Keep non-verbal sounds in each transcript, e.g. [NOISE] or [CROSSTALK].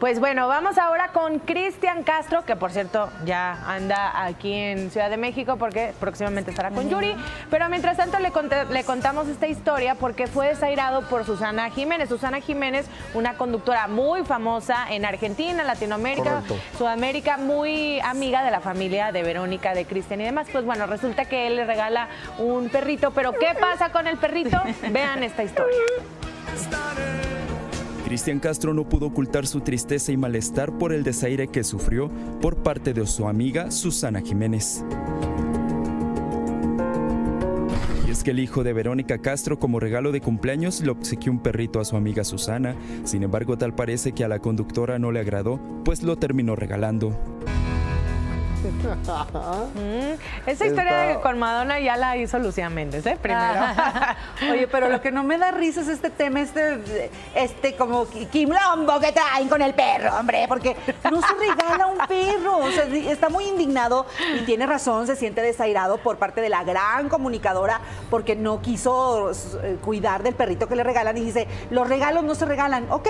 Pues bueno, vamos ahora con Cristian Castro, que por cierto ya anda aquí en Ciudad de México porque próximamente estará con Yuri. Pero mientras tanto le, le contamos esta historia porque fue desairado por Susana Jiménez. Susana Jiménez, una conductora muy famosa en Argentina, Latinoamérica, Sudamérica, muy amiga de la familia de Verónica, de Cristian y demás. Pues bueno, resulta que él le regala un perrito, pero ¿qué pasa con el perrito? [LAUGHS] Vean esta historia. Cristian Castro no pudo ocultar su tristeza y malestar por el desaire que sufrió por parte de su amiga Susana Jiménez. Y es que el hijo de Verónica Castro como regalo de cumpleaños le obsequió un perrito a su amiga Susana, sin embargo tal parece que a la conductora no le agradó, pues lo terminó regalando. [LAUGHS] Mm, esa historia con Madonna ya la hizo Lucía Méndez, ¿eh? Primero. [LAUGHS] Oye, pero lo que no me da risa es este tema, este, este como Lombo que traen con el perro, hombre, porque no se regala un perro. O sea, está muy indignado y tiene razón, se siente desairado por parte de la gran comunicadora porque no quiso eh, cuidar del perrito que le regalan y dice, los regalos no se regalan. Ok,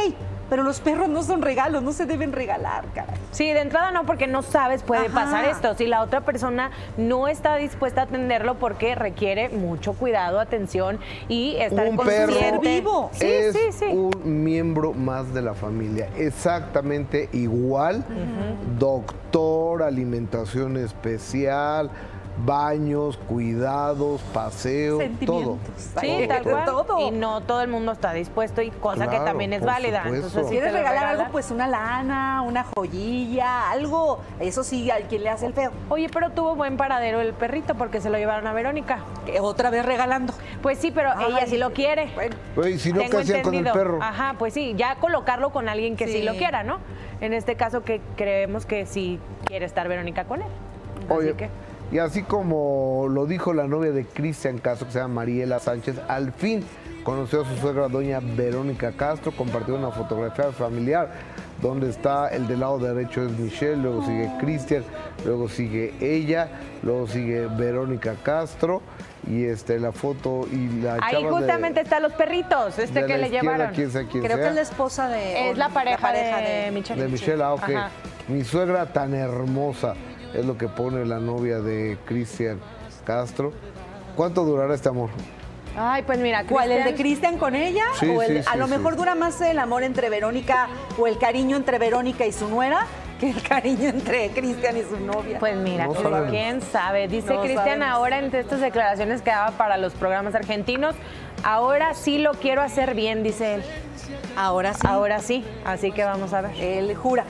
pero los perros no son regalos, no se deben regalar, caray. Sí, de entrada no, porque no sabes, puede pasar esto. Si la otra persona no está dispuesta a atenderlo porque requiere mucho cuidado, atención y estar un consciente. vivo. Sí, es sí, sí. un miembro más de la familia, exactamente igual, doctor, alimentación especial, baños, cuidados, paseos, todo. Sí, tal cual. Todo. Y no todo el mundo está dispuesto y cosa que también es válida. Entonces, si quieres regalar algo, pues una lana, una joyilla, algo. Eso sí, al quien le hace el feo. Oye, pero tuvo buen paradero el perrito porque se lo llevaron a Verónica. Otra vez regalando. Pues sí, pero ella sí lo quiere. Bueno, si no, ¿qué con el perro? Ajá, pues sí, ya colocarlo con alguien que sí. lo quiera, ¿no? En este caso que creemos que sí quiere estar Verónica con él. Oye, que... Y así como lo dijo la novia de Cristian Castro, que se llama Mariela Sánchez, al fin conoció a su suegra doña Verónica Castro, compartió una fotografía familiar donde está el del lado derecho es Michelle, luego sigue Cristian, luego sigue ella, luego sigue Verónica Castro y este la foto y la Ahí justamente están los perritos, este que le llevaron. Creo que es la esposa de Es la pareja, de, Michelle. De Michelle, ah. Mi suegra tan hermosa es lo que pone la novia de Cristian Castro. ¿Cuánto durará este amor? Ay, pues mira, ¿cuál? ¿El de Cristian con ella? o el, a lo mejor dura más el amor entre Verónica o el cariño entre Verónica y su nuera que el [LAUGHS] cariño entre Cristian y su novia. Pues mira, quién sabe. Dice Cristian ahora entre estas declaraciones que daba para los programas argentinos, ahora sí lo quiero hacer bien, dice él. Ahora sí. Ahora sí, así que vamos a ver. Él jura.